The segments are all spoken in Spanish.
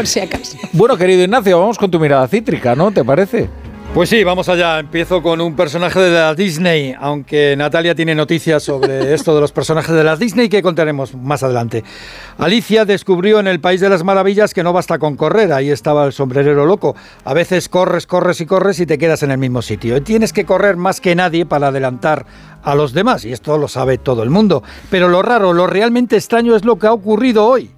por si acaso. Bueno, querido Ignacio, vamos con tu mirada cítrica, ¿no? ¿Te parece? Pues sí, vamos allá. Empiezo con un personaje de la Disney, aunque Natalia tiene noticias sobre esto de los personajes de la Disney que contaremos más adelante. Alicia descubrió en el País de las Maravillas que no basta con correr, ahí estaba el sombrerero loco. A veces corres, corres y corres y te quedas en el mismo sitio. Y tienes que correr más que nadie para adelantar a los demás, y esto lo sabe todo el mundo. Pero lo raro, lo realmente extraño es lo que ha ocurrido hoy.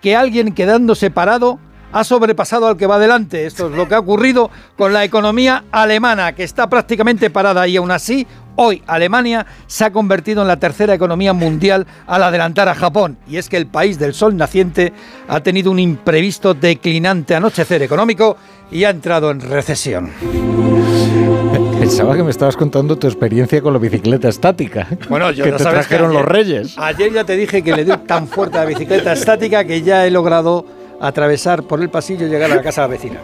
Que alguien quedándose parado ha sobrepasado al que va adelante. Esto es lo que ha ocurrido con la economía alemana, que está prácticamente parada y aún así hoy Alemania se ha convertido en la tercera economía mundial al adelantar a Japón. Y es que el país del sol naciente ha tenido un imprevisto declinante anochecer económico y ha entrado en recesión. Pensaba que me estabas contando tu experiencia con la bicicleta estática. Bueno, yo que ya te sabes que trajeron los ayer- reyes. Ayer ya te dije que le doy tan fuerte a la bicicleta estática que ya he logrado atravesar por el pasillo y llegar a la casa de la vecina.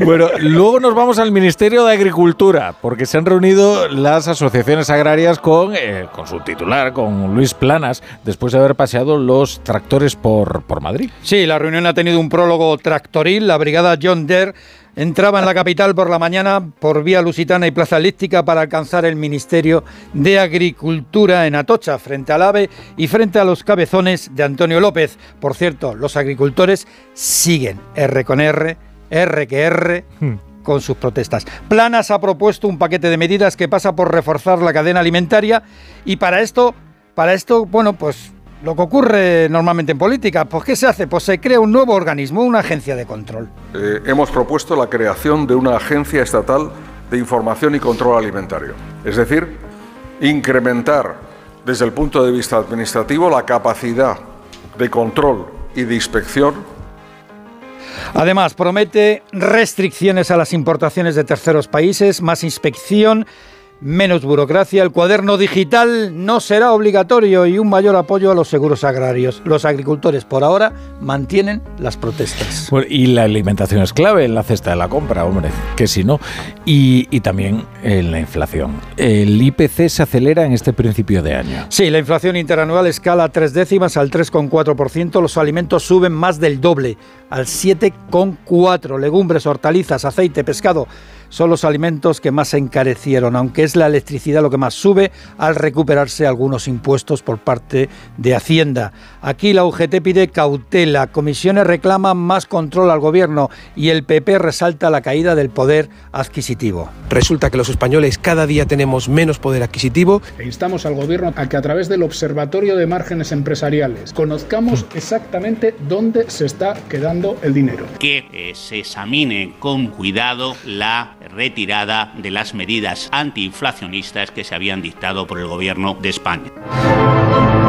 Bueno, luego nos vamos al Ministerio de Agricultura, porque se han reunido las asociaciones agrarias con, eh, con su titular, con Luis Planas, después de haber paseado los tractores por, por Madrid. Sí, la reunión ha tenido un prólogo tractoril. La brigada John Deere entraba en la capital por la mañana por vía Lusitana y Plaza Elíptica para alcanzar el Ministerio de Agricultura en Atocha, frente al AVE y frente a los cabezones de Antonio López. Por cierto, los agricultores siguen R con R, R que R. con sus protestas. Planas ha propuesto un paquete de medidas que pasa por reforzar la cadena alimentaria y para esto, para esto, bueno, pues lo que ocurre normalmente en política, pues ¿qué se hace? Pues se crea un nuevo organismo, una agencia de control. Eh, hemos propuesto la creación de una agencia estatal de información y control alimentario. Es decir, incrementar desde el punto de vista administrativo la capacidad de control y de inspección Además, promete restricciones a las importaciones de terceros países, más inspección, menos burocracia, el cuaderno digital no será obligatorio y un mayor apoyo a los seguros agrarios. Los agricultores por ahora mantienen las protestas. Bueno, y la alimentación es clave en la cesta de la compra, hombre, que si no. Y, y también en la inflación. El IPC se acelera en este principio de año. Sí, la inflación interanual escala tres décimas al 3,4%. Los alimentos suben más del doble, al 7,4%. Legumbres, hortalizas, aceite, pescado son los alimentos que más se encarecieron, aunque es la electricidad lo que más sube al recuperarse algunos impuestos por parte de Hacienda. Aquí la UGT pide cautela, comisiones reclaman más control al gobierno y el PP resalta la caída del poder adquisitivo. Resulta que los españoles cada día tenemos menos poder adquisitivo. E instamos al Gobierno a que a través del Observatorio de Márgenes Empresariales conozcamos exactamente dónde se está quedando el dinero. que eh, se examine con cuidado la retirada de las medidas antiinflacionistas que se habían dictado por el Gobierno de España.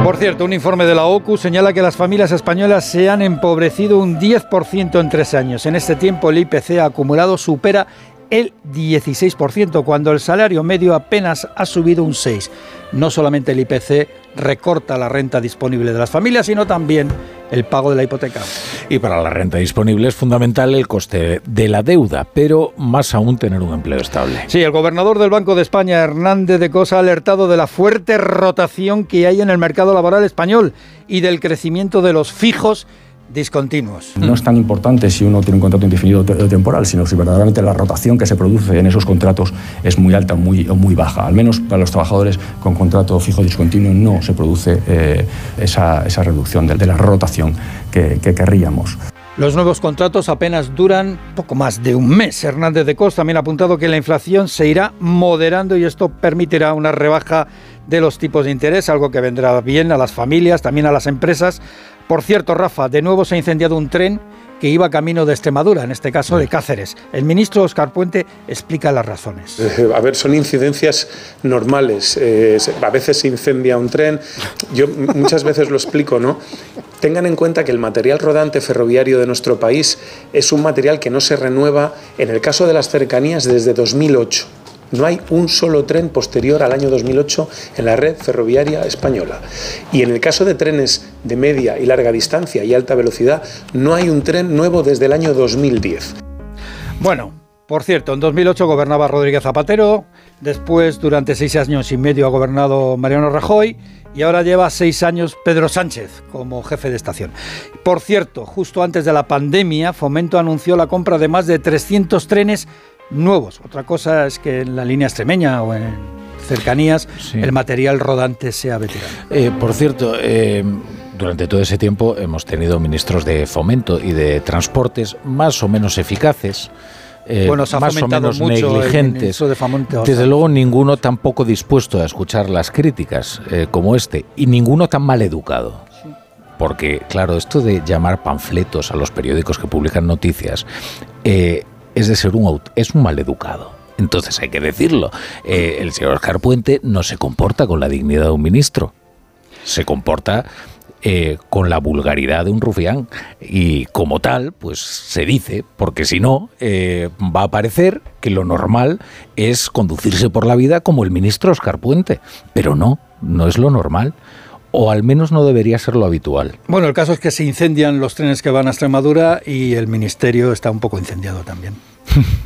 Por cierto, un informe de la OCU señala que las familias españolas se han empobrecido un 10% en tres años. En este tiempo el IPC acumulado supera el 16%, cuando el salario medio apenas ha subido un 6%. No solamente el IPC recorta la renta disponible de las familias, sino también el pago de la hipoteca. Y para la renta disponible es fundamental el coste de la deuda, pero más aún tener un empleo estable. Sí, el gobernador del Banco de España, Hernández de Cosa, ha alertado de la fuerte rotación que hay en el mercado laboral español y del crecimiento de los fijos discontinuos. No es tan importante si uno tiene un contrato indefinido temporal, sino si verdaderamente la rotación que se produce en esos contratos es muy alta o muy, muy baja. Al menos para los trabajadores con contrato fijo discontinuo no se produce eh, esa, esa reducción de, de la rotación que, que querríamos. Los nuevos contratos apenas duran poco más de un mes. Hernández de Cos también ha apuntado que la inflación se irá moderando y esto permitirá una rebaja de los tipos de interés, algo que vendrá bien a las familias, también a las empresas. Por cierto, Rafa, de nuevo se ha incendiado un tren que iba camino de Extremadura, en este caso de Cáceres. El ministro Oscar Puente explica las razones. Eh, A ver, son incidencias normales. Eh, a veces se incendia un tren. Yo muchas veces lo explico, ¿no? Tengan en cuenta que el material rodante ferroviario de nuestro país es un material que no se renueva, en el caso de las cercanías, desde 2008. No hay un solo tren posterior al año 2008 en la red ferroviaria española. Y en el caso de trenes de media y larga distancia y alta velocidad, no hay un tren nuevo desde el año 2010. Bueno, Por cierto, en 2008 gobernaba Rodríguez Zapatero, después durante seis años y medio ha gobernado Mariano Rajoy y ahora lleva seis años Pedro Sánchez como jefe de estación. Por cierto, justo antes de la pandemia, Fomento anunció la compra de más de 300 trenes nuevos. Otra cosa es que en la línea extremeña o en cercanías Sí. el material rodante sea veterano. Eh, por cierto, eh, durante todo ese tiempo hemos tenido ministros de fomento y de transportes más o menos eficaces. eh, Bueno, se ha más o menos mucho negligentes. de Fomento. Desde luego ninguno tan poco dispuesto a escuchar las críticas eh, como este y ninguno tan mal educado. Porque, claro, esto de llamar panfletos a los periódicos que publican noticias eh, es de ser un, es un mal educado. Entonces hay que decirlo. Eh, el señor Oscar Puente no se comporta con la dignidad de un ministro. Se comporta eh, con la vulgaridad de un rufián. Y como tal, pues se dice, porque si no, eh, va a parecer que lo normal es conducirse por la vida como el ministro Oscar Puente. Pero no, no es lo normal. O al menos no debería ser lo habitual. Bueno, el caso es que se incendian los trenes que van a Extremadura y el ministerio está un poco incendiado también.